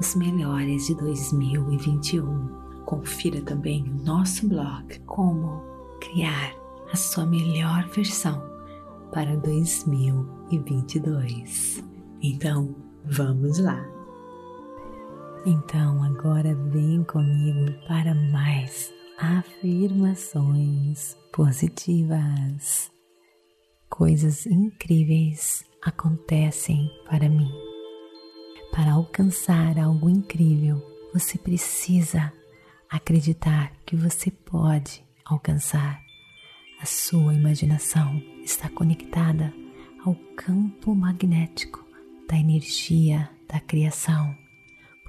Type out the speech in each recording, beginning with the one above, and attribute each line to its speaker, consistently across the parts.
Speaker 1: os melhores de 2021. Confira também o nosso blog Como Criar a Sua Melhor Versão para 2022. Então, vamos lá! Então, agora vem comigo para mais afirmações positivas. Coisas incríveis acontecem para mim. Para alcançar algo incrível, você precisa acreditar que você pode alcançar. A sua imaginação está conectada ao campo magnético da energia da criação.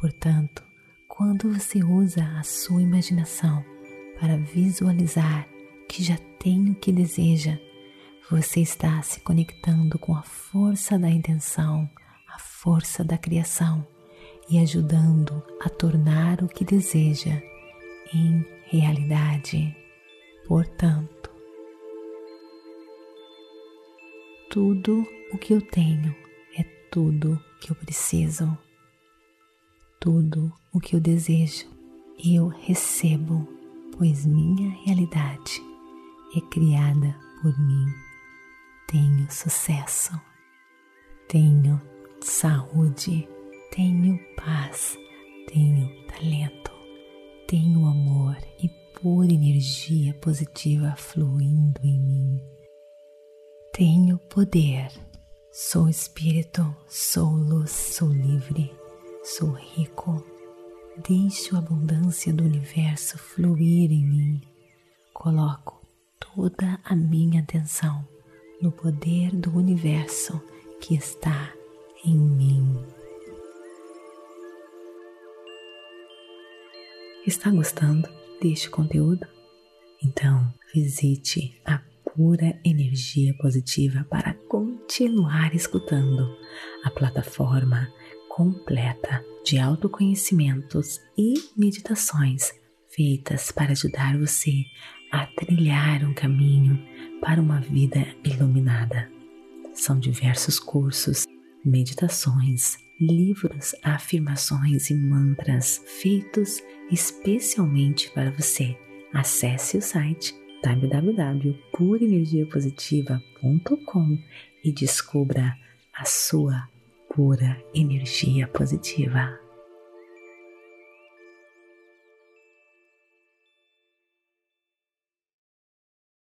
Speaker 1: Portanto, quando você usa a sua imaginação para visualizar que já tem o que deseja, você está se conectando com a força da intenção força da criação e ajudando a tornar o que deseja em realidade. Portanto, tudo o que eu tenho é tudo que eu preciso. Tudo o que eu desejo eu recebo, pois minha realidade é criada por mim. Tenho sucesso, tenho saúde, tenho paz, tenho talento, tenho amor e pura energia positiva fluindo em mim. Tenho poder, sou espírito, sou luz, sou livre, sou rico. Deixo a abundância do universo fluir em mim. Coloco toda a minha atenção no poder do universo que está em mim. Está gostando deste conteúdo? Então visite a Pura Energia Positiva para continuar escutando a plataforma completa de autoconhecimentos e meditações feitas para ajudar você a trilhar um caminho para uma vida iluminada. São diversos cursos meditações, livros, afirmações e mantras feitos especialmente para você. Acesse o site www.purenergiapositiva.com e descubra a sua pura energia positiva.